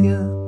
Gracia,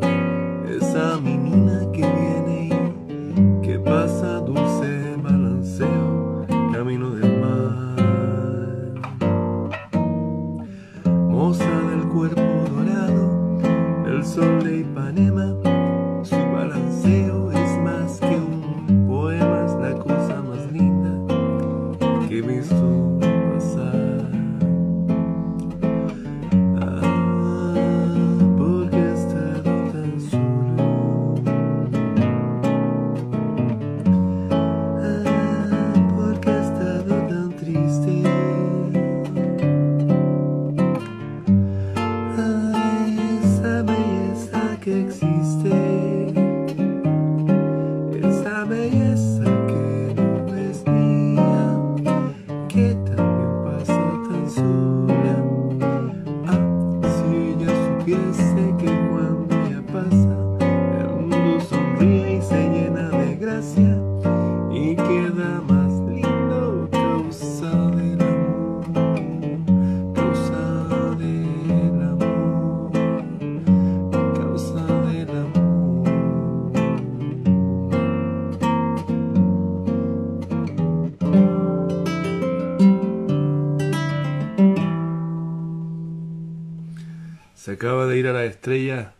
acaba de ir a la estrella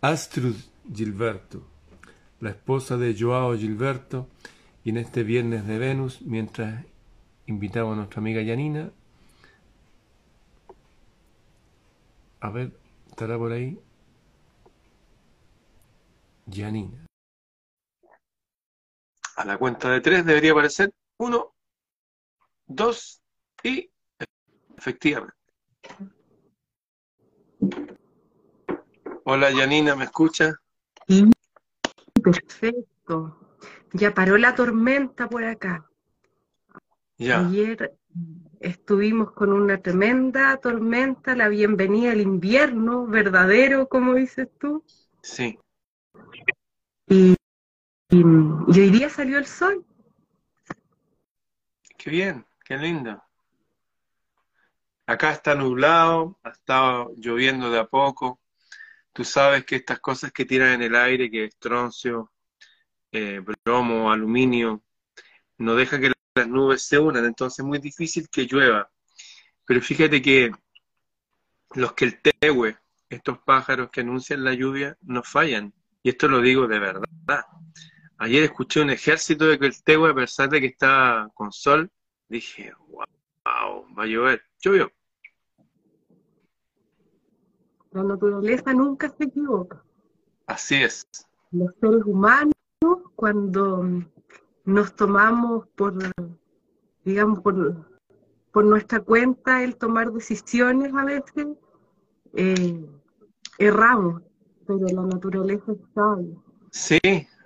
Astrud Gilberto, la esposa de Joao Gilberto, y en este viernes de Venus, mientras invitamos a nuestra amiga Yanina, a ver, estará por ahí Yanina. A la cuenta de tres debería aparecer uno, dos y efectivamente. Hola Yanina, ¿me escucha? Sí, perfecto. Ya paró la tormenta por acá. Ya, Ayer estuvimos con una tremenda tormenta, la bienvenida al invierno verdadero, como dices tú, sí. y, y- y hoy día salió el sol. Qué bien, qué lindo. Acá está nublado, ha estado lloviendo de a poco. Tú sabes que estas cosas que tiran en el aire, que es troncio, eh, bromo, aluminio, no deja que las nubes se unan, entonces es muy difícil que llueva. Pero fíjate que los que el tehue, estos pájaros que anuncian la lluvia, no fallan. Y esto lo digo de verdad. Ayer escuché un ejército de que el tehue, a pesar de que está con sol, dije, wow, va a llover. Llovió. La naturaleza nunca se equivoca. Así es. Los seres humanos, cuando nos tomamos por, digamos, por, por nuestra cuenta el tomar decisiones a veces, eh, erramos, pero la naturaleza es sabia. Sí,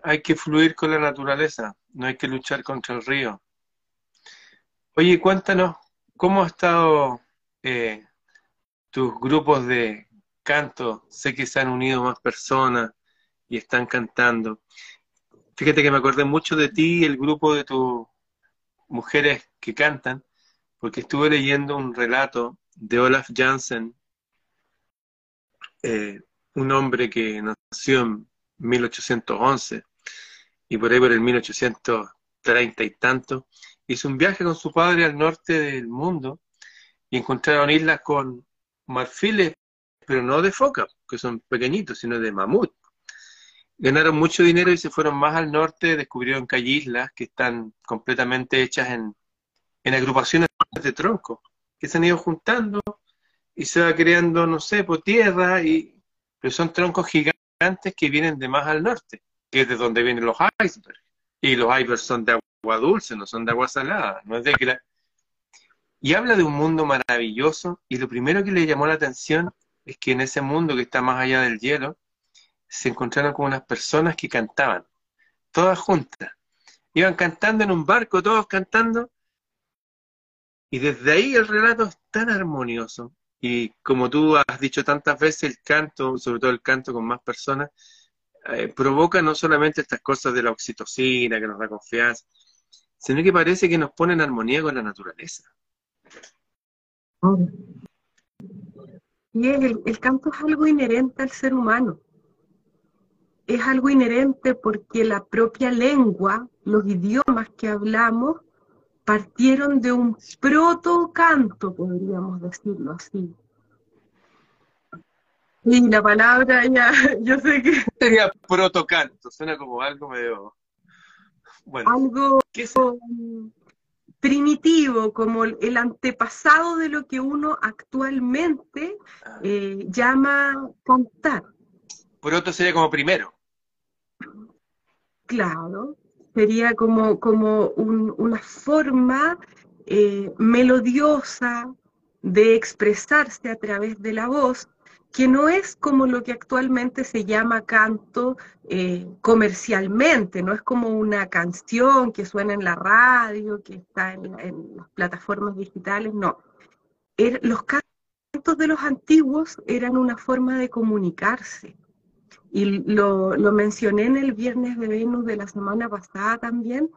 hay que fluir con la naturaleza, no hay que luchar contra el río. Oye, cuéntanos, ¿cómo ha estado eh, tus grupos de canto? Sé que se han unido más personas y están cantando. Fíjate que me acordé mucho de ti y el grupo de tus mujeres que cantan, porque estuve leyendo un relato de Olaf Jansen, eh, un hombre que nació en 1811 y por ahí por el 1830 y tanto, hizo un viaje con su padre al norte del mundo y encontraron islas con marfiles, pero no de foca, que son pequeñitos, sino de mamut. Ganaron mucho dinero y se fueron más al norte, descubrieron que hay islas que están completamente hechas en, en agrupaciones de troncos, que se han ido juntando y se va creando, no sé, por tierra, y, pero son troncos gigantes que vienen de más al norte, que es de donde vienen los icebergs. Y los icebergs son de agua dulce, no son de agua salada, no es de que la... Y habla de un mundo maravilloso, y lo primero que le llamó la atención es que en ese mundo que está más allá del hielo, se encontraron con unas personas que cantaban, todas juntas. Iban cantando en un barco, todos cantando, y desde ahí el relato es tan armonioso. Y como tú has dicho tantas veces, el canto, sobre todo el canto con más personas, eh, provoca no solamente estas cosas de la oxitocina, que nos da confianza, sino que parece que nos pone en armonía con la naturaleza. Oh. el, el canto es algo inherente al ser humano. Es algo inherente porque la propia lengua, los idiomas que hablamos, partieron de un proto-canto, podríamos decirlo así. Y la palabra ya, yo sé que... Sería protocanto, suena como algo medio... Bueno, algo primitivo, como el antepasado de lo que uno actualmente ah. eh, llama cantar. Proto sería como primero. Claro, sería como, como una forma eh, melodiosa de expresarse a través de la voz que no es como lo que actualmente se llama canto eh, comercialmente, no es como una canción que suena en la radio, que está en, las plataformas digitales, no. Er, los cantos de los antiguos eran una forma de comunicarse. Y lo, mencioné en el viernes de Venus de la semana pasada también,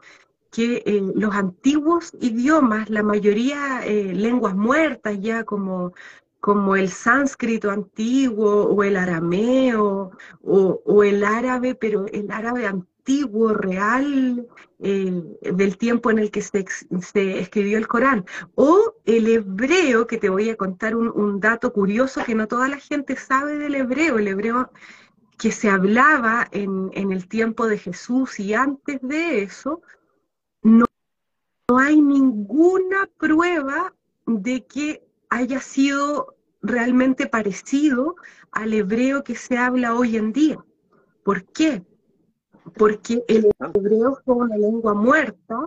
que eh, los antiguos idiomas, la mayoría eh, lenguas muertas ya como como el sánscrito antiguo o el arameo o, el árabe, pero el árabe antiguo, real, eh, del tiempo en el que se, escribió el Corán, o el hebreo, que te voy a contar un, dato curioso que no toda la gente sabe del hebreo, el hebreo que se hablaba en, en el tiempo de Jesús y antes de eso, no, no hay ninguna prueba de que haya sido realmente parecido al hebreo que se habla hoy en día. ¿Por qué? Porque el hebreo fue una lengua muerta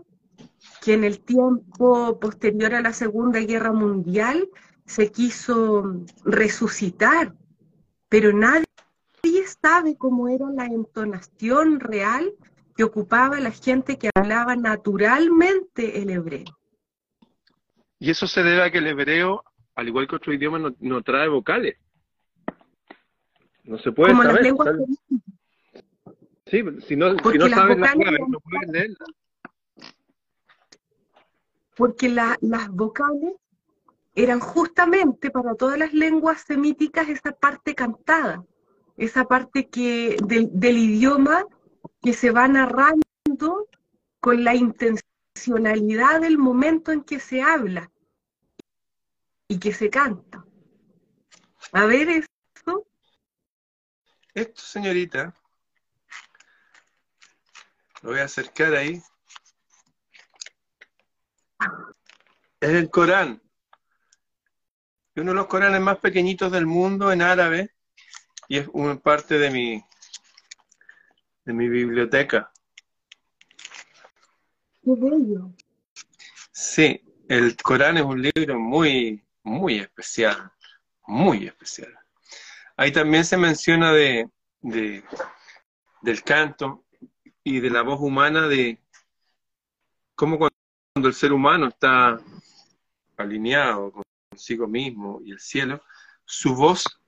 que en el tiempo posterior a la Segunda Guerra Mundial se quiso resucitar, pero nadie sabe cómo era la entonación real que ocupaba la gente que hablaba naturalmente el hebreo. Y eso se debe a que el hebreo, al igual que otro idioma, no, trae vocales. No se puede Como Las lenguas Sí, si no, si no sabes las claves, no puedes leerlas. Porque las vocales eran justamente para todas las lenguas semíticas esa parte cantada, esa parte que del idioma que se va narrando con la intencionalidad del momento en que se habla y que se canta. A ver esto. Esto, señorita, lo voy a acercar ahí. Es el Corán. Es uno de los Coranes más pequeñitos del mundo en árabe y es una parte de mi, de mi biblioteca. Qué bello. Sí, el Corán es un libro muy, muy especial, muy especial. Ahí también se menciona de, del canto y de la voz humana, de cómo cuando el ser humano está alineado consigo mismo y el cielo, su voz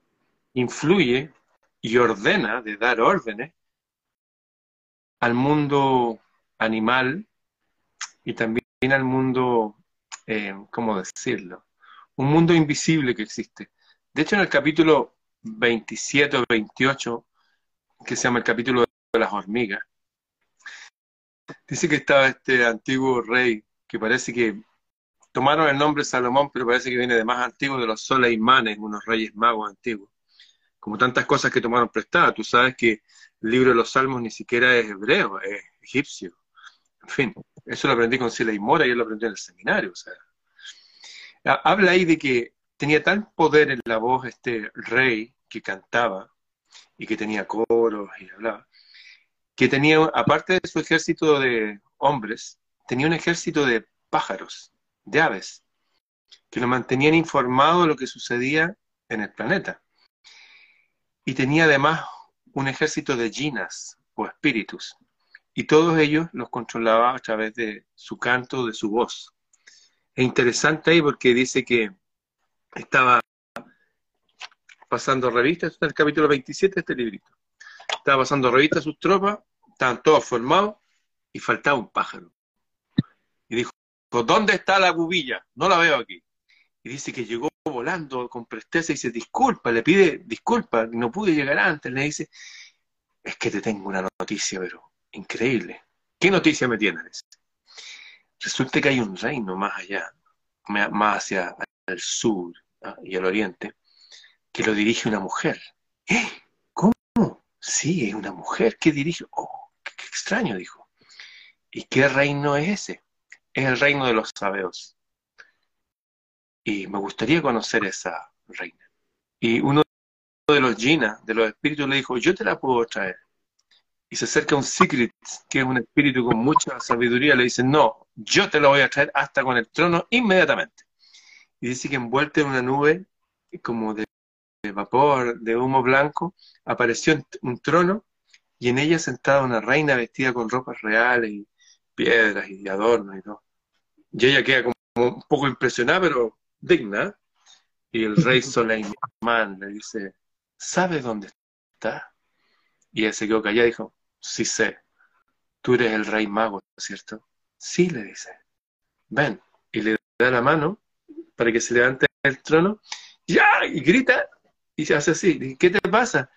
influye y ordena de dar órdenes al mundo animal y también al mundo, eh, ¿cómo decirlo? Un mundo invisible que existe. De hecho, en el capítulo 27 o 28, que se llama el capítulo de las hormigas, dice que estaba este antiguo rey que parece que tomaron el nombre Salomón, pero parece que viene de más antiguo de los Soleimanes, unos reyes magos antiguos. Como tantas cosas que tomaron prestadas. Tú sabes que el libro de los Salmos ni siquiera es hebreo, es egipcio. En fin, eso lo aprendí con Sila y Mora y él lo aprendió en el seminario. O sea, Habla ahí de que tenía tal poder en la voz este rey que cantaba y que tenía coros y hablaba, que tenía, aparte de su ejército de hombres, tenía un ejército de pájaros, de aves, que lo mantenían informado de lo que sucedía en el planeta. Y tenía además un ejército de ginas o espíritus, y todos ellos los controlaba a través de su canto, de su voz. Es interesante ahí porque dice que estaba pasando revistas, en el capítulo 27 de este librito. Estaba pasando revistas a sus tropas, estaban todos formados y faltaba un pájaro. Y dijo, ¿dónde está la gubilla? No la veo aquí. Y dice que llegó volando con presteza y dice, disculpa, le pide disculpa, no pude llegar antes, le dice, es que te tengo una noticia, pero increíble. ¿Qué noticia me tienes? Resulta que hay un reino más allá, más hacia el sur ¿ah? y el oriente, que lo dirige una mujer. ¿Eh? ¿Cómo? Sí, es una mujer que dirige. Oh, qué, extraño, dijo. ¿Y qué reino es ese? Es el reino de los sabeos. Y me gustaría conocer esa reina. Y uno de los Gina, de los espíritus, le dijo, yo te la puedo traer. Y se acerca un Secret, que es un espíritu con mucha sabiduría, le dice, no, yo te lo voy a traer hasta con el trono inmediatamente. Y dice que envuelto en una nube como de, vapor, de humo blanco, apareció un trono y en ella sentada una reina vestida con ropas reales y piedras y adornos y todo. Y ella queda como un poco impresionada, pero digna. Y el rey Soleimán le dice, ¿sabes dónde está? Y él se quedó callado y dijo, sí sé, tú eres el rey mago, ¿cierto? Sí, le dice, ven. Y le da la mano para que se levante del trono, ¡ya! Y grita, y se hace así. ¿Qué te pasa?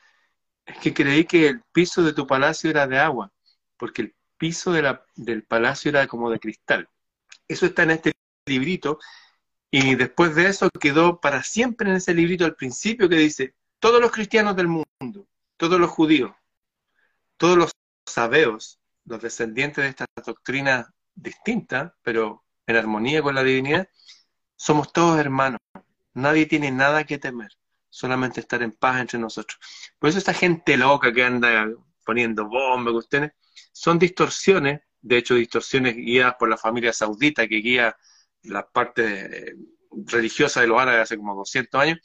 Es que creí que el piso de tu palacio era de agua, porque el piso de la, del palacio era como de cristal. Eso está en este librito, y después de eso quedó para siempre en ese librito al principio que dice, todos los cristianos del mundo, todos los judíos, todos los sabeos, los descendientes de esta doctrina distinta, pero en armonía con la divinidad, somos todos hermanos. Nadie tiene nada que temer, solamente estar en paz entre nosotros. Por eso esta gente loca que anda poniendo bombas, son distorsiones, de hecho distorsiones guiadas por la familia saudita que guía la parte religiosa de los árabes hace como 200 años,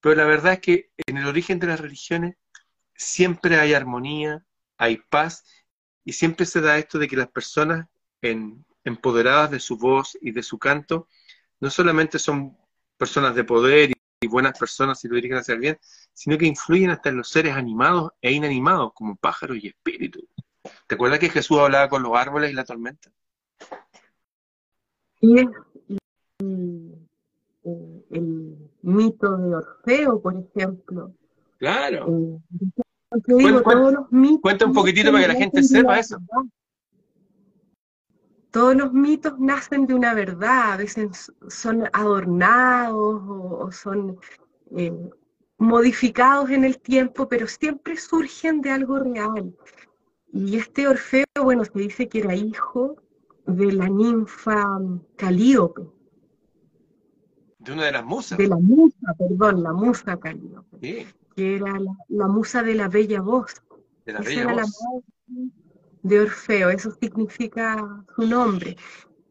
pero la verdad es que en el origen de las religiones siempre hay armonía, hay paz, y siempre se da esto de que las personas empoderadas de su voz y de su canto no solamente son personas de poder y, buenas personas si lo dirigen hacia el bien, sino que influyen hasta en los seres animados e inanimados, como pájaros y espíritus. ¿Te acuerdas que Jesús hablaba con los árboles y la tormenta? Y, el mito de Orfeo, por ejemplo. Claro. Eh, cuenta, un poquitito para que la gente sepa eso todos los mitos nacen de una verdad, a veces son adornados o, son eh, modificados en el tiempo, pero siempre surgen de algo real. Y este Orfeo, bueno, se dice que era hijo de la ninfa Calíope. De una de las musas. De la musa, perdón, la musa Calíope. Que era la, musa de la bella voz. De la bella voz de Orfeo, eso significa su nombre.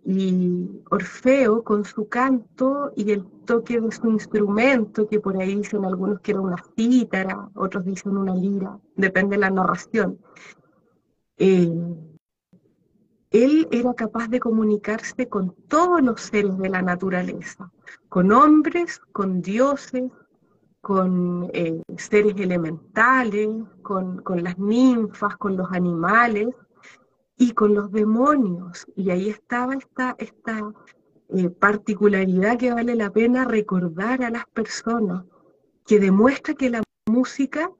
Y Orfeo con su canto y el toque de su instrumento, que por ahí dicen algunos que era una cítara, otros dicen una lira, depende de la narración. Eh, él era capaz de comunicarse con todos los seres de la naturaleza, con hombres, con dioses, con eh, seres elementales, con, las ninfas, con los animales y con los demonios. Y ahí estaba esta, esta eh, particularidad que vale la pena recordar a las personas, que demuestra que la música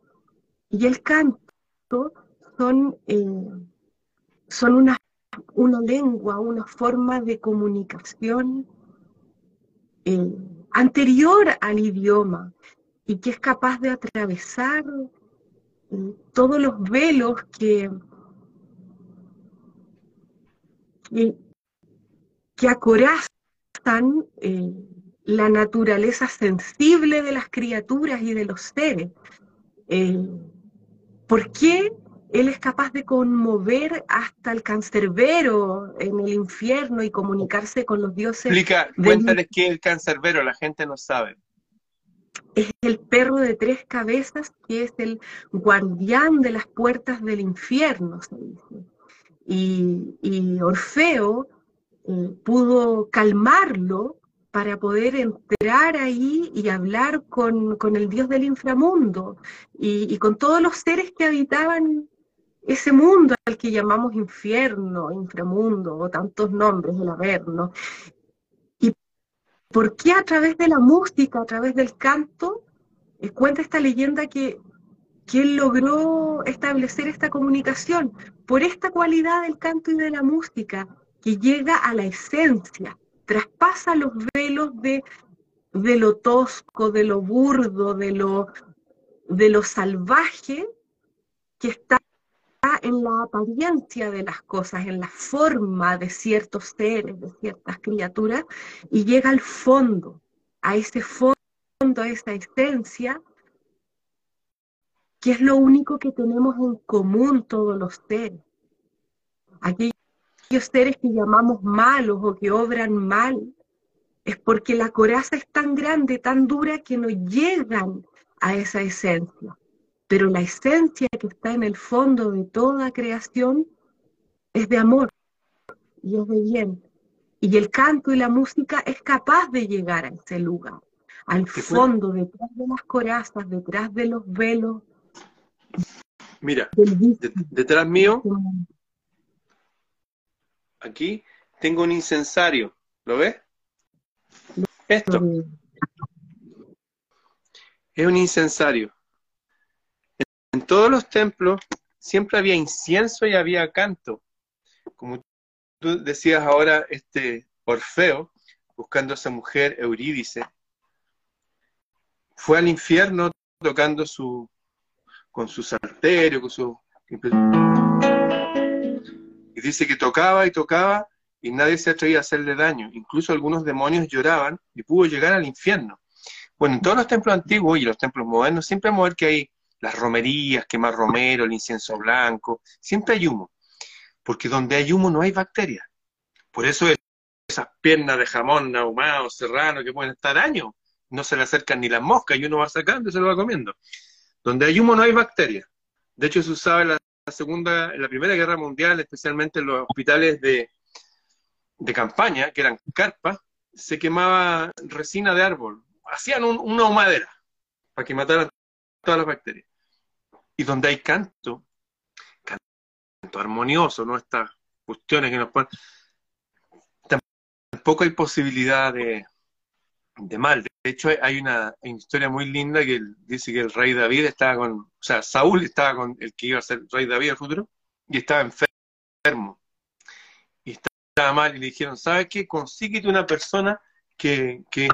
y el canto son, eh, son una, una, lengua, una forma de comunicación anterior al idioma y que es capaz de atravesar eh, todos los velos que, que, acorazan eh, la naturaleza sensible de las criaturas y de los seres. Eh, ¿Por qué él es capaz de conmover hasta el cancerbero en el infierno y comunicarse con los dioses? Explica, cuéntales qué es el cancerbero, la gente no sabe es el perro de tres cabezas que es el guardián de las puertas del infierno, se dice. Y, Orfeo eh, pudo calmarlo para poder entrar ahí y hablar con, el dios del inframundo y, con todos los seres que habitaban ese mundo al que llamamos infierno, inframundo o tantos nombres, el Averno. Por qué a través de la música, a través del canto, eh, cuenta esta leyenda que, que él logró establecer esta comunicación por esta cualidad del canto y de la música que llega a la esencia, traspasa los velos de, de lo tosco, de lo burdo, de lo, de lo salvaje que está en la apariencia de las cosas, en la forma de ciertos seres, de ciertas criaturas, y llega al fondo, a ese fondo, a esa esencia, que es lo único que tenemos en común todos los seres. Aquellos seres que llamamos malos o que obran mal, es porque la coraza es tan grande, tan dura, que no llegan a esa esencia pero la esencia que está en el fondo de toda creación es de amor y es de bien. Y el canto y la música es capaz de llegar a ese lugar, al fondo, detrás de las corazas, detrás de los velos. Mira, detrás mío, aquí tengo un incensario, ¿lo ves? Esto. Es un incensario en todos los templos siempre había incienso y había canto. Como tú decías ahora, este Orfeo, buscando a esa mujer Eurídice, fue al infierno tocando su, con su salterio, con su... Y dice que tocaba y tocaba y nadie se atrevía a hacerle daño. Incluso algunos demonios lloraban y pudo llegar al infierno. Bueno, en todos los templos antiguos y los templos modernos siempre vamos a ver que hay las romerías, quemar romero, el incienso blanco, siempre hay humo, porque donde hay humo no hay bacterias. Por eso esas piernas de jamón ahumado, serrano, que pueden estar años, no se le acercan ni las moscas y uno va sacando y se lo va comiendo. Donde hay humo no hay bacterias. De hecho, se usaba en la segunda, en la primera guerra mundial, especialmente en los hospitales de, de campaña, que eran carpas, se quemaba resina de árbol, hacían una humadera para que mataran todas las bacterias y donde hay canto, canto armonioso, ¿no? Estas cuestiones que nos ponen, tampoco hay posibilidad de, mal. De hecho, hay una, historia muy linda que dice que el rey David estaba con, o sea, Saúl estaba con el que iba a ser rey David en el futuro, y estaba enfermo. Y estaba mal, y le dijeron, ¿sabes qué? Consíguete una persona que, que,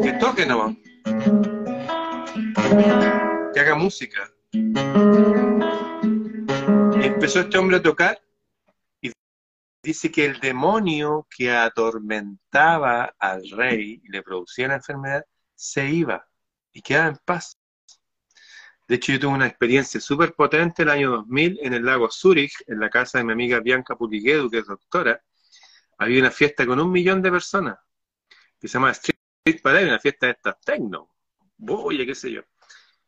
que toque nomás que haga música. Y empezó este hombre a tocar y dice que el demonio que atormentaba al rey y le producía la enfermedad se iba y quedaba en paz. De hecho, yo tuve una experiencia súper potente el año 2000 en el lago Zurich, en la casa de mi amiga Bianca Puliguedu, que es doctora. Había una fiesta con un millón de personas que se llama Street Parade, una fiesta de estas techno. Voy, qué sé yo.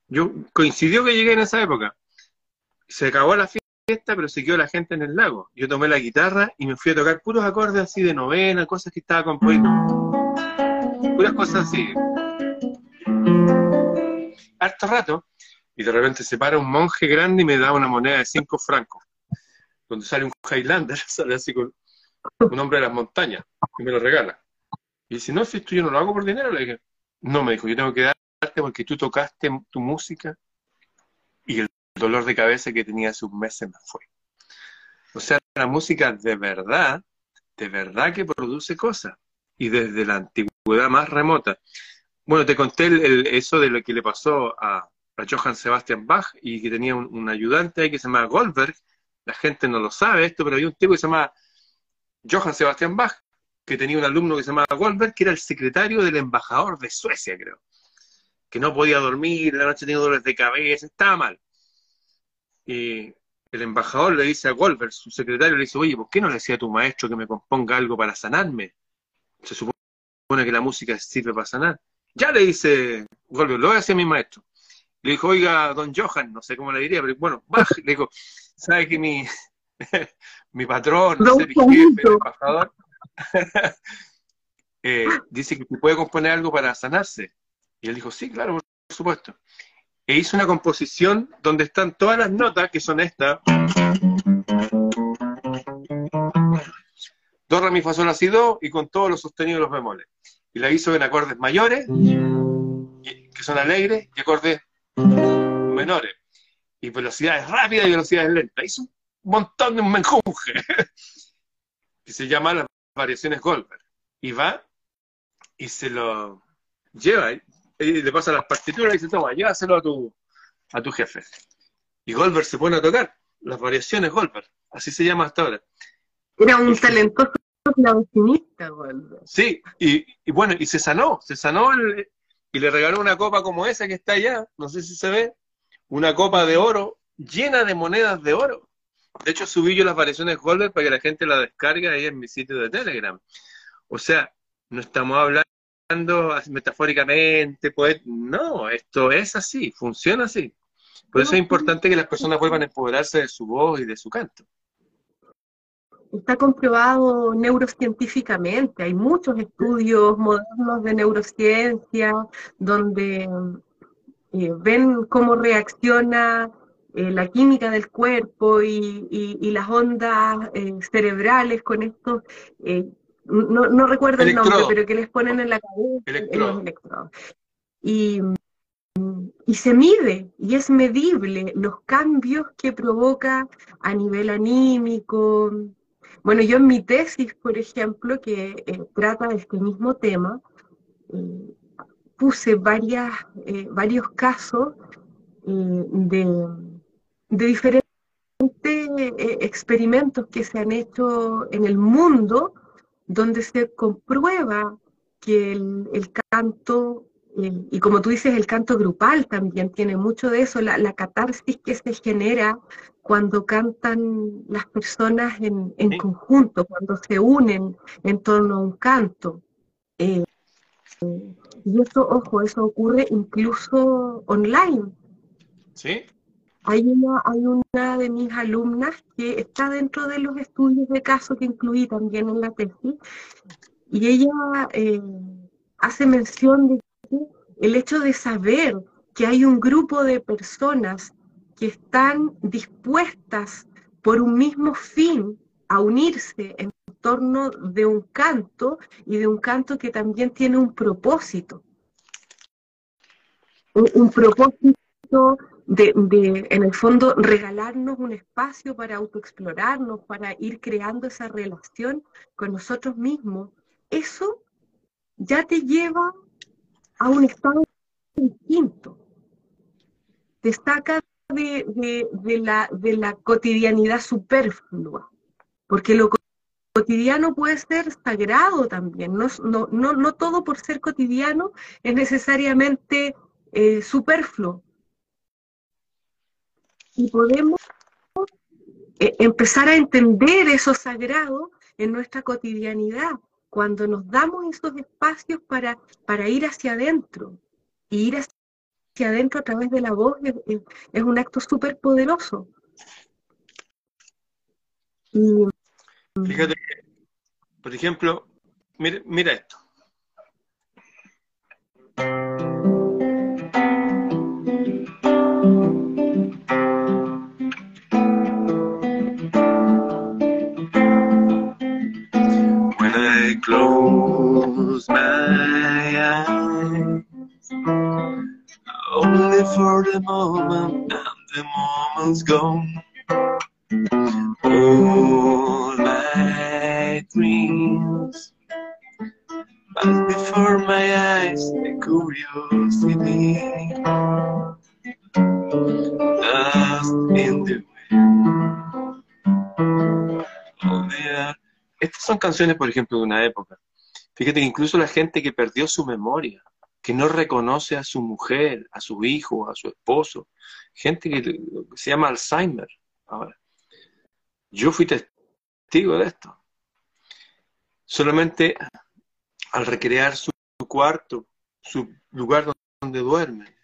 Yo coincidió que llegué en esa época. Se acabó la fiesta, pero se quedó la gente en el lago. Yo tomé la guitarra y me fui a tocar puros acordes así de novena, cosas que estaba componiendo. Puras cosas así. Harto rato. Y de repente se para un monje grande y me da una moneda de cinco francos. Cuando sale un Highlander, sale así con un hombre de las montañas y me lo regala. Y dice, no, si esto yo no lo hago por dinero, le dije, no, me dijo, yo tengo que dar porque tú tocaste tu música y el dolor de cabeza que tenía hace un mes se me fue. O sea, la música de verdad, de verdad que produce cosas. Y desde la antigüedad más remota. Bueno, te conté el, eso de lo que le pasó a, Johann Sebastian Bach y que tenía un, ayudante ahí que se llama Goldberg. La gente no lo sabe esto, pero había un tipo que se llama Johann Sebastian Bach, que tenía un alumno que se llamaba Goldberg, que era el secretario del embajador de Suecia, creo que no podía dormir, la noche tenía dolores de cabeza, estaba mal. Y el embajador le dice a Goldberg, su secretario, le dice, oye, ¿por qué no le decía a tu maestro que me componga algo para sanarme? Se supone que la música sirve para sanar. Ya le dice Goldberg, lo voy a hacer a mi maestro. Le dijo, oiga, don Johan, no sé cómo le diría, pero bueno, baja. Le dijo, ¿sabe que mi, mi patrón, no sé, mi jefe, el embajador, eh, dice que puede componer algo para sanarse? Y él dijo, sí, claro, por supuesto. E hizo una composición donde están todas las notas, que son estas. do, re, mi, fa, sol, do, y con todos los sostenidos y los bemoles. Y la hizo en acordes mayores, que son alegres, y acordes menores. Y velocidades rápidas y velocidades lentas. Hizo un montón de menjunje, que se llama las variaciones Goldberg. Y va y se lo lleva, y le pasa las partituras y dice, toma, llévaselo a tu, a tu jefe. Y Goldberg se pone a tocar las variaciones Goldberg, así se llama hasta ahora. Era un talentoso clavecinista, Goldberg. Sí, y, y, bueno, y se sanó, se sanó el, y le regaló una copa como esa que está allá, no sé si se ve, una copa de oro llena de monedas de oro. De hecho, subí yo las variaciones Goldberg para que la gente la descargue ahí en mi sitio de Telegram. O sea, no estamos hablando metafóricamente, pues, no, esto es así, funciona así. Por eso es importante que las personas vuelvan a empoderarse de su voz y de su canto. Está comprobado neurocientíficamente, hay muchos estudios modernos de neurociencia donde eh, ven cómo reacciona eh, la química del cuerpo y, las ondas eh, cerebrales con estos, no, no, recuerdo el nombre, pero que les ponen en la cabeza los electrodos. Y y se mide y es medible los cambios que provoca a nivel anímico. Bueno, yo en mi tesis, por ejemplo, que eh, trata de este mismo tema, eh, puse varias, eh, varios casos de, de, diferentes experimentos que se han hecho en el mundo donde se comprueba que el, el canto y como tú dices, el canto grupal también tiene mucho de eso, la, catarsis que se genera cuando cantan las personas en, conjunto, cuando se unen en torno a un canto. Eh, y eso, ojo, eso ocurre incluso online. ¿Sí? Hay una, de mis alumnas que está dentro de los estudios de caso que incluí también en la tesis, y ella eh, hace mención de el hecho de saber que hay un grupo de personas que están dispuestas por un mismo fin a unirse en torno de un canto y de un canto que también tiene un propósito. Un, propósito de, de, en el fondo, regalarnos un espacio para autoexplorarnos, para ir creando esa relación con nosotros mismos. Eso ya te lleva a un estado distinto. Destaca de, de, la, de la cotidianidad superflua, porque lo cotidiano puede ser sagrado también, no, no, no, no todo por ser cotidiano es necesariamente eh, superfluo. Y podemos eh, empezar a entender eso sagrado en nuestra cotidianidad, cuando nos damos esos espacios para, para ir hacia adentro, y ir hacia adentro a través de la voz es, un acto súper poderoso. Fíjate, por ejemplo, mira, mira esto. Close my eyes. Only for the moment and the moment's gone son canciones, por ejemplo, de una época. Fíjate que incluso la gente que perdió su memoria, que no reconoce a su mujer, a su hijo, a su esposo, gente que se llama Alzheimer ahora. Yo fui testigo de esto. Solamente al recrear su cuarto, su lugar donde duerme,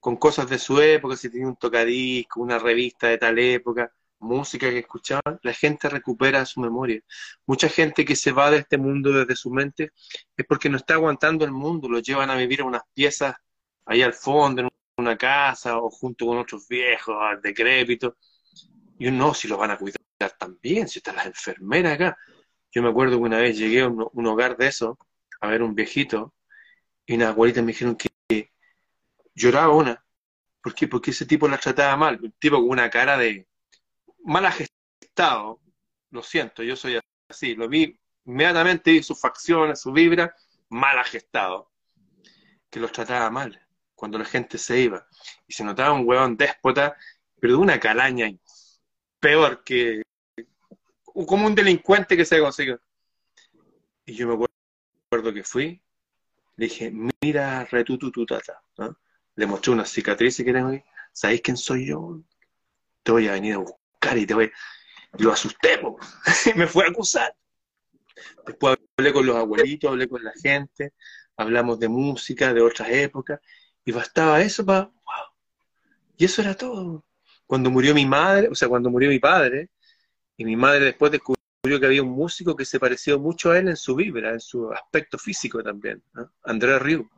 con cosas de su época, si tenía un tocadisco, una revista de tal época, música que escuchaban, la gente recupera su memoria. Mucha gente que se va de este mundo desde su mente es porque no está aguantando el mundo, lo llevan a vivir en unas piezas ahí al fondo, en una casa o junto con otros viejos, decrépitos. Y uno, si lo van a cuidar también, si están las enfermeras acá. Yo me acuerdo que una vez llegué a un, hogar de eso, a ver un viejito, y unas abuelitas me dijeron que lloraba una. ¿Por qué? Porque ese tipo la trataba mal. Un tipo con una cara de mal gestado. Lo siento, yo soy así. Lo vi inmediatamente, vi sus facciones, su vibra, mal gestado. Que los trataba mal cuando la gente se iba. Y se notaba un huevón déspota, pero de una calaña peor que como un delincuente que se consiguió. Y yo me acuerdo que fui, le dije, mira, retutututata. Le mostré una cicatriz que tengo ahí. ¿Sabéis quién soy yo? Te voy a venir a buscar y te voy. Lo asusté, me fue a acusar. Después hablé con los abuelitos, hablé con la gente, hablamos de música, de otras épocas, y bastaba eso para. ¡Wow! Y eso era todo. Cuando murió mi madre, o sea, cuando murió mi padre, y mi madre después descubrió que había un músico que se pareció mucho a él en su vibra, en su aspecto físico también, Andrés Riu.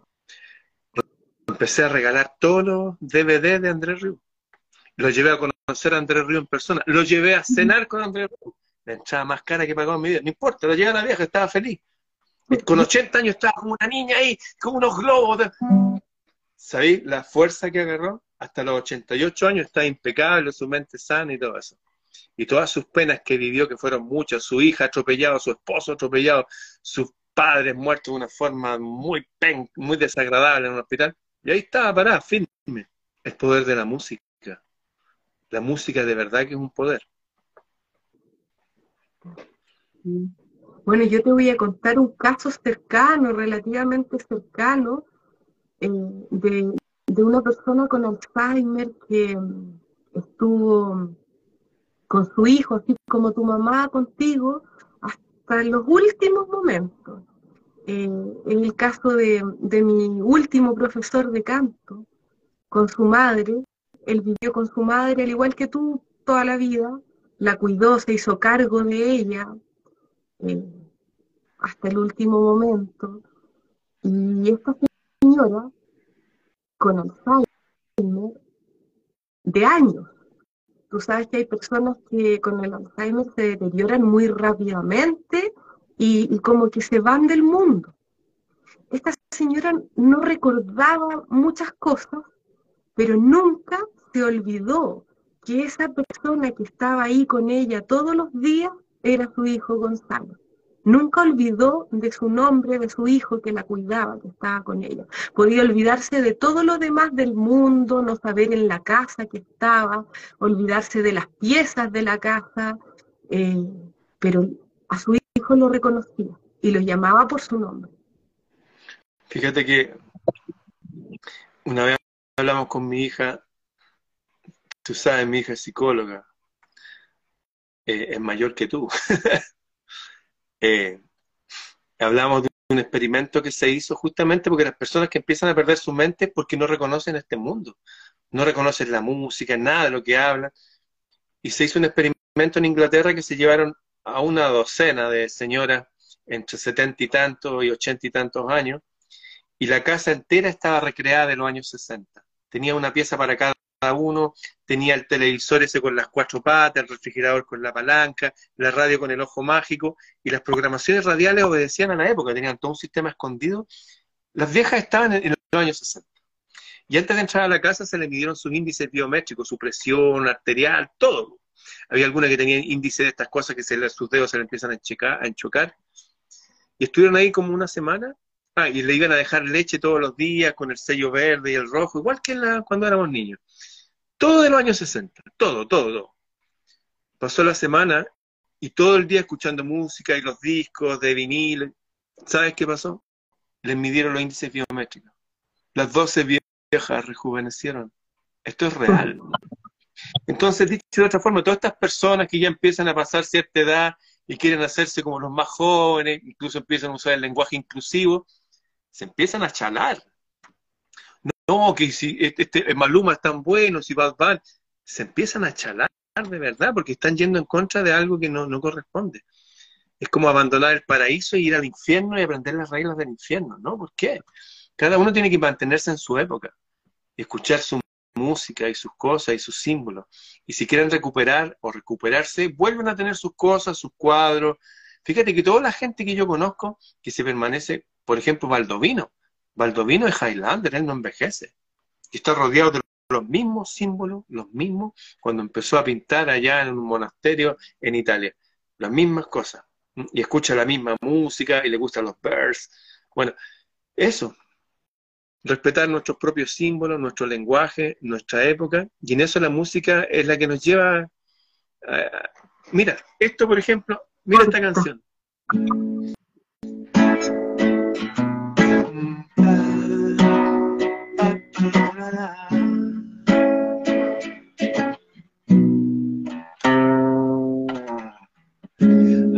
Empecé a regalar todos los DVD de Andrés Riu. Lo llevé a conocer a Andrés Riu en persona. Lo llevé a cenar con Andrés Riu. La entrada más cara que pagó en mi vida. No importa, lo llevé a la vieja, estaba feliz. Con 80 años estaba como una niña ahí, con unos globos. De... ¿Sabéis la fuerza que agarró? Hasta los 88 años está impecable, su mente sana y todo eso y todas sus penas que vivió, que fueron muchas, su hija atropellada, su esposo atropellado, sus padres muertos de una forma muy pen, muy desagradable en un hospital, y ahí estaba parada, firme. El poder de la música. La música de verdad que es un poder. Bueno, yo te voy a contar un caso cercano, relativamente cercano, eh, de, de una persona con Alzheimer que mm, estuvo con su hijo, así como tu mamá contigo, hasta los últimos momentos. Eh, en el caso de, mi último profesor de canto, con su madre, él vivió con su madre al igual que tú toda la vida, la cuidó, se hizo cargo de ella eh, hasta el último momento. Y esta señora, con Alzheimer, de años, Tú sabes que hay personas que con el Alzheimer se deterioran muy rápidamente y, como que se van del mundo. Esta señora no recordaba muchas cosas, pero nunca se olvidó que esa persona que estaba ahí con ella todos los días era su hijo Gonzalo. Nunca olvidó de su nombre, de su hijo que la cuidaba, que estaba con ella. Podía olvidarse de todo lo demás del mundo, no saber en la casa que estaba, olvidarse de las piezas de la casa, eh, pero a su hijo lo reconocía y lo llamaba por su nombre. Fíjate que una vez hablamos con mi hija, tú sabes, mi hija es psicóloga, eh, es mayor que tú. Eh, hablamos de un experimento que se hizo justamente porque las personas que empiezan a perder su mente porque no reconocen este mundo, no reconocen la música, nada de lo que hablan. Y se hizo un experimento en Inglaterra que se llevaron a una docena de señoras entre setenta y tantos y ochenta y tantos años, y la casa entera estaba recreada de los años 60. Tenía una pieza para cada uno, tenía el televisor ese con las cuatro patas, el refrigerador con la palanca, la radio con el ojo mágico, y las programaciones radiales obedecían a la época, tenían todo un sistema escondido. Las viejas estaban en, los años 60. Y antes de entrar a la casa se le midieron sus índices biométricos, su presión arterial, todo. Había algunas que tenían índice de estas cosas que se sus dedos se le empiezan a, checar, a enchocar. Y estuvieron ahí como una semana. Ah, y le iban a dejar leche todos los días con el sello verde y el rojo, igual que cuando éramos niños. Todo de los años 60, todo, todo, todo. Pasó la semana y todo el día escuchando música y los discos de vinil. ¿Sabes qué pasó? Les midieron los índices biométricos. Las 12 viejas rejuvenecieron. Esto es real. Entonces, dicho de otra forma, todas estas personas que ya empiezan a pasar cierta edad y quieren hacerse como los más jóvenes, incluso empiezan a usar el lenguaje inclusivo, se empiezan a chalar no, que si este, este Maluma es tan bueno, si Bad Bunny, se empiezan a chalar de verdad, porque están yendo en contra de algo que no, corresponde. Es como abandonar el paraíso y ir al infierno y aprender las reglas del infierno, ¿no? ¿Por qué? Cada uno tiene que mantenerse en su época, escuchar su música y sus cosas y sus símbolos. Y si quieren recuperar o recuperarse, vuelven a tener sus cosas, sus cuadros, Fíjate que toda la gente que yo conozco que se permanece, por ejemplo, Baldovino. Baldovino es Highlander, él no envejece. Y está rodeado de los mismos símbolos, los mismos, cuando empezó a pintar allá en un monasterio en Italia. Las mismas cosas. Y escucha la misma música y le gustan los birds. Bueno, eso. Respetar nuestros propios símbolos, nuestro lenguaje, nuestra época. Y en eso la música es la que nos lleva... Mira, esto por ejemplo, mira esta canción.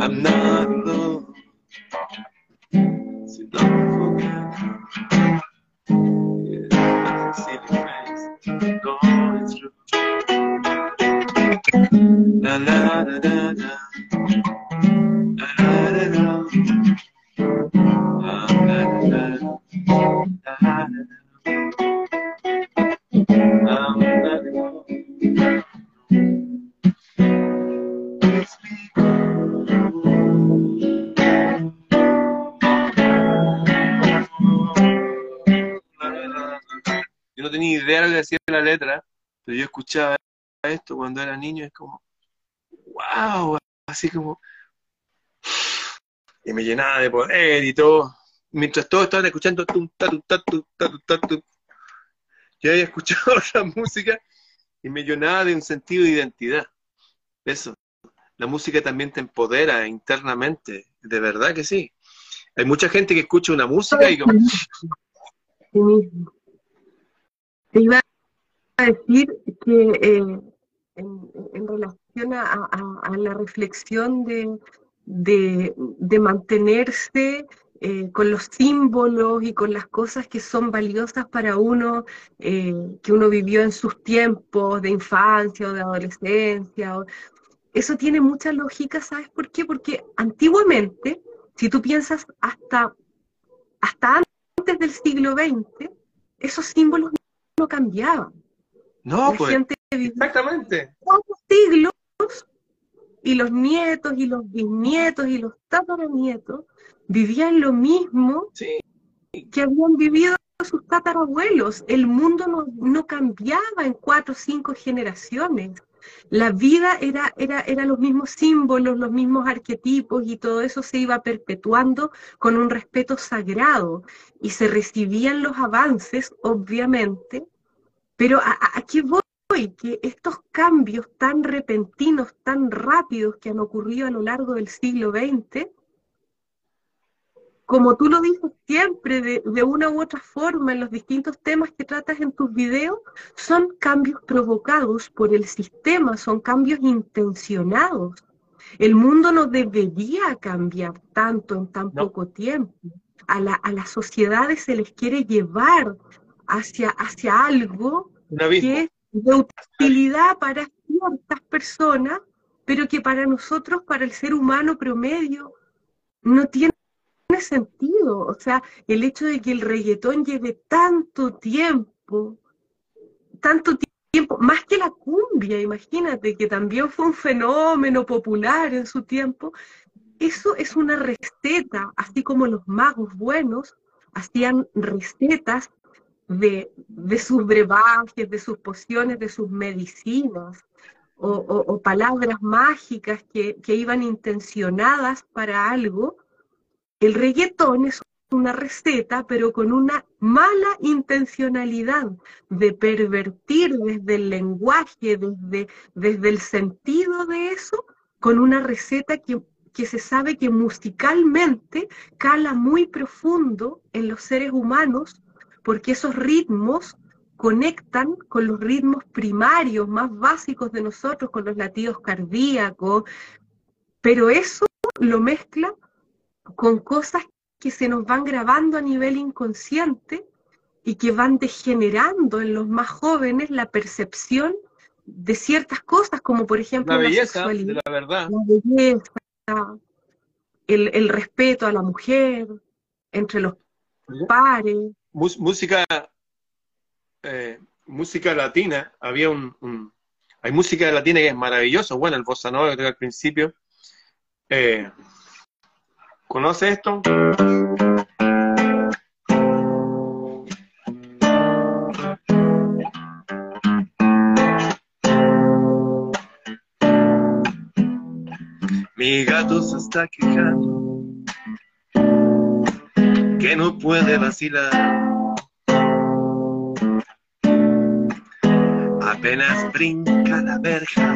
I'm not Yo no tenía idea de lo que decía la letra, pero yo escuchaba esto cuando era niño, es como, wow, así como, y me llenaba de poder y todo. Mientras todos estaban escuchando, tum, tatum, tatum, tatum, tatum, yo había escuchado la música y me llenaba de un sentido de identidad. Eso. La música también te empodera internamente, de verdad que sí. Hay mucha gente que escucha una música y como... Iba a decir que eh, en, relación a, la reflexión de, de, mantenerse eh, con los símbolos y con las cosas que son valiosas para uno, eh, que uno vivió en sus tiempos de infancia o de adolescencia. Eso tiene mucha lógica, ¿sabes por qué? Porque antiguamente, si tú piensas hasta, hasta antes del siglo XX, esos símbolos no cambiaban. No, La pues, gente vivía exactamente. cuatro siglos y los nietos y los bisnietos y los tataranietos vivían lo mismo Sí, que habían vivido sus tatarabuelos. El mundo no, no cambiaba en cuatro o cinco generaciones. La vida era, era, era los mismos símbolos, los mismos arquetipos y todo eso se iba perpetuando con un respeto sagrado y se recibían los avances, obviamente, pero ¿a, a- qué voy? Que estos cambios tan repentinos, tan rápidos que han ocurrido a lo largo del siglo XX, como tú lo dices siempre, de, de una u otra forma, en los distintos temas que tratas en tus videos, son cambios provocados por el sistema, son cambios intencionados. El mundo no debería cambiar tanto en tan No. poco tiempo. A, la- a las sociedades se les quiere llevar hacia, hacia algo que es de utilidad para ciertas personas, pero que para nosotros, para el ser humano promedio, no tiene sentido. O sea, el hecho de que el reggaetón lleve tanto tiempo, tanto tiempo, más que la cumbia, imagínate, que también fue un fenómeno popular en su tiempo, eso es una receta, así como los magos buenos hacían recetas de, de sus brebajes, de sus pociones, de sus medicinas, o, o- palabras mágicas que, que iban intencionadas para algo, el reggaetón es una receta, pero con una mala intencionalidad de pervertir desde el lenguaje, desde, desde el sentido de eso, con una receta que, que se sabe que musicalmente cala muy profundo en los seres humanos, porque esos ritmos conectan con los ritmos primarios más básicos de nosotros, con los latidos cardíacos, pero eso lo mezcla con cosas que se nos van grabando a nivel inconsciente y que van degenerando en los más jóvenes la percepción de ciertas cosas, como por ejemplo La la belleza de sexualidad, la verdad. la belleza, el, el respeto a la mujer, entre los pares. Música, eh, música latina, había un, un- hay música latina que es maravillosa, bueno, el bossa nova que al principio, eh, ¿Conoce esto? Mi gato se está quejando que no puede vacilar. Apenas brinca la verja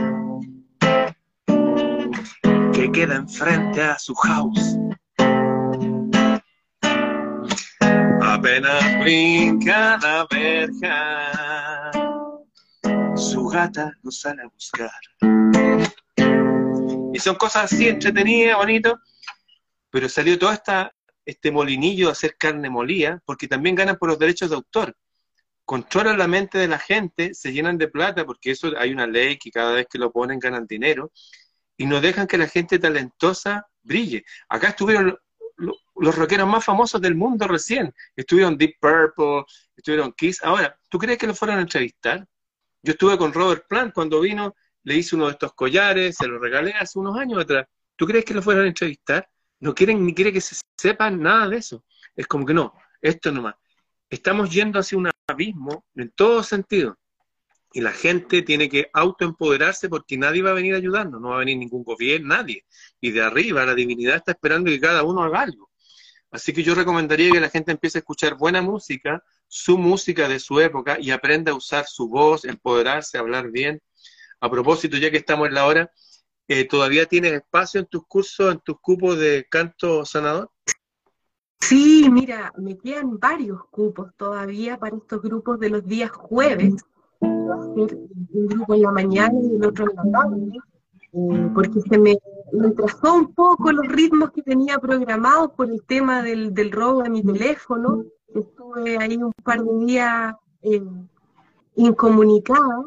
que queda enfrente a su house. Apenas brinca la verja, su gata lo sale a buscar. Y son cosas así entretenidas, bonitas, pero salió todo esta, este molinillo de hacer carne molida, porque también ganan por los derechos de autor. Controlan la mente de la gente, se llenan de plata, porque eso hay una ley que cada vez que lo ponen ganan dinero, y no dejan que la gente talentosa brille. Acá estuvieron los rockeros más famosos del mundo recién. Estuvieron Deep Purple, estuvieron Kiss. Ahora, ¿tú crees que lo fueron a entrevistar? Yo estuve con Robert Plant cuando vino, le hice uno de estos collares, se lo regalé hace unos años atrás. ¿Tú crees que lo fueron a entrevistar? No quieren ni quiere que se sepan nada de eso. Es como que no, esto nomás. Estamos yendo hacia un abismo en todo sentido. Y la gente tiene que autoempoderarse porque nadie va a venir a ayudarnos, no va a venir ningún gobierno, nadie. Y de arriba la divinidad está esperando que cada uno haga algo. Así que yo recomendaría que la gente empiece a escuchar buena música, su música de su época, y aprenda a usar su voz, empoderarse, hablar bien. A propósito, ya que estamos en la hora, eh, ¿todavía tienes espacio en tus cursos, en tus cupos de canto sanador? Sí, mira, me quedan varios cupos todavía para estos grupos de los días jueves. Un grupo en la mañana y el otro en la tarde, eh, porque se me retrasó un poco los ritmos que tenía programados por el tema del, del robo de mi teléfono. Estuve ahí un par de días eh, incomunicada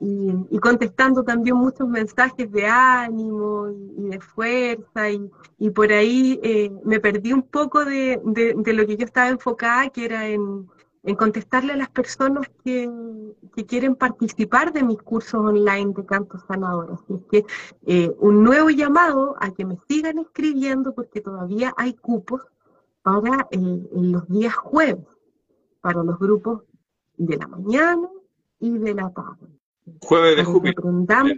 y, contestando también muchos mensajes de ánimo y, de fuerza y, por ahí eh, me perdí un poco de, lo que yo estaba enfocada, que era en, contestarle a las personas que, quieren participar de mis cursos online de canto sanador. Así es que eh, un nuevo llamado a que me sigan escribiendo porque todavía hay cupos para eh, los días jueves, para los grupos de la mañana y de la tarde. Jueves de Júpiter. Aprendamos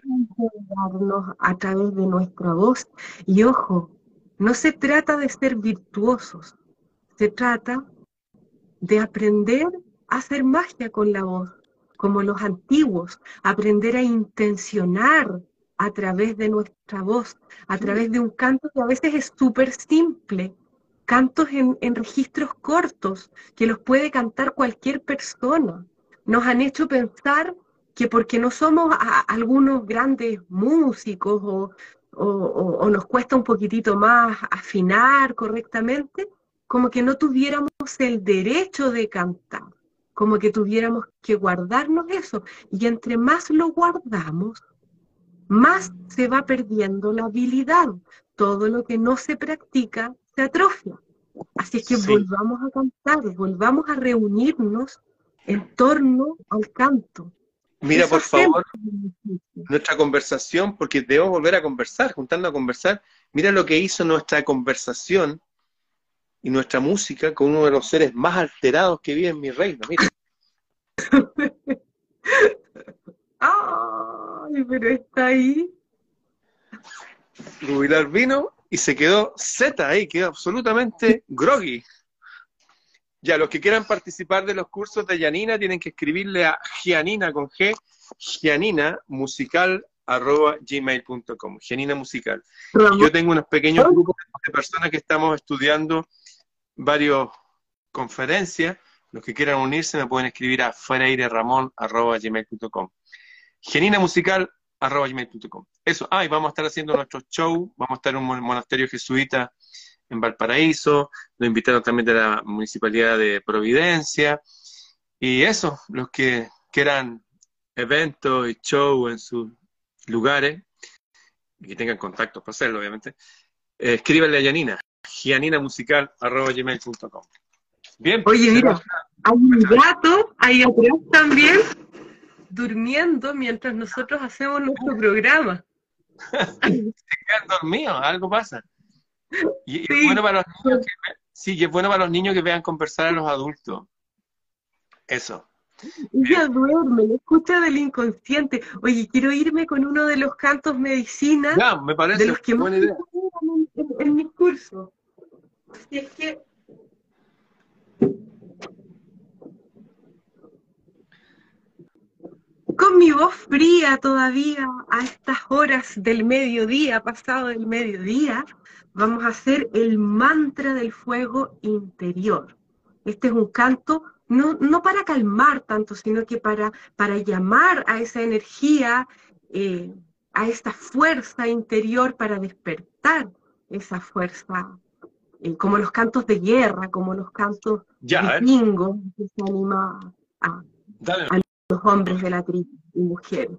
a a través de nuestra voz. Y ojo, no se trata de ser virtuosos, se trata de aprender a hacer magia con la voz, como los antiguos, aprender a intencionar a través de nuestra voz, a través de un canto que a veces es súper simple, cantos en, en registros cortos, que los puede cantar cualquier persona. Nos han hecho pensar que porque no somos algunos grandes músicos o, nos cuesta un poquitito más afinar correctamente, como que no tuviéramos el derecho de cantar, como que tuviéramos que guardarnos eso. Y entre más lo guardamos, más se va perdiendo la habilidad. Todo lo que no se practica se atrofia. Así es que volvamos a cantar, volvamos a reunirnos en torno al canto. Mira, por favor, nuestra conversación, porque debemos volver a conversar, juntando a conversar. Mira lo que hizo nuestra conversación y nuestra música con uno de los seres más alterados que vive en mi reino. Mira. Ay, pero está ahí. Rubilar vino y se quedó Z ahí, quedó absolutamente groggy. Ya, los que quieran participar de los cursos de Yanina tienen que escribirle a Gianina con G, Gianina musical arroba gmail.com, Gianina musical. Yo tengo unos pequeños grupos de personas que estamos estudiando varias conferencias. Los que quieran unirse me pueden escribir a gmail.com Gianina musical arroba gmail.com. Eso, ah, y vamos a estar haciendo nuestro show, vamos a estar en un monasterio jesuita en Valparaíso, nos invitaron también de la Municipalidad de Providencia, y eso, los que quieran eventos y show en sus lugares, y que tengan contactos para hacerlo, obviamente, eh, escríbanle a Yanina, gianinamusical.com. Bien. Pues, Oye, mira, hay un gato ahí atrás también, durmiendo mientras nosotros hacemos nuestro programa. Se quedan dormidos, algo pasa. Y, es bueno para los niños que, sí, es bueno para los niños que vean conversar a los adultos. Eso. Ella duerme, escucha del inconsciente. Oye, quiero irme con uno de los cantos medicina. Ya, me parece de los que buena idea. En, en, mi curso. Así es que con mi voz fría todavía a estas horas del mediodía, pasado del mediodía, vamos a hacer el mantra del fuego interior. Este es un canto no, no para calmar tanto, sino que para, para llamar a esa energía, eh, a esta fuerza interior, para despertar esa fuerza, como los cantos de guerra, como los cantos ya, de bingo, que se anima a, a los hombres de la tribu y mujeres.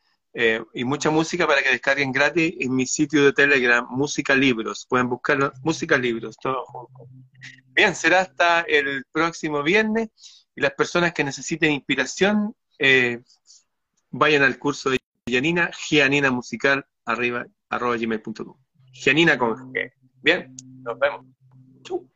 eh, y mucha música para que descarguen gratis en mi sitio de Telegram, Música Libros. Pueden buscarlo, Música Libros, todo junto. Bien, será hasta el próximo viernes y las personas que necesiten inspiración eh, vayan al curso de Gianina, Gianina Musical, arriba, arroba gmail.com. Gianina con G. Bien, nos vemos. Chau.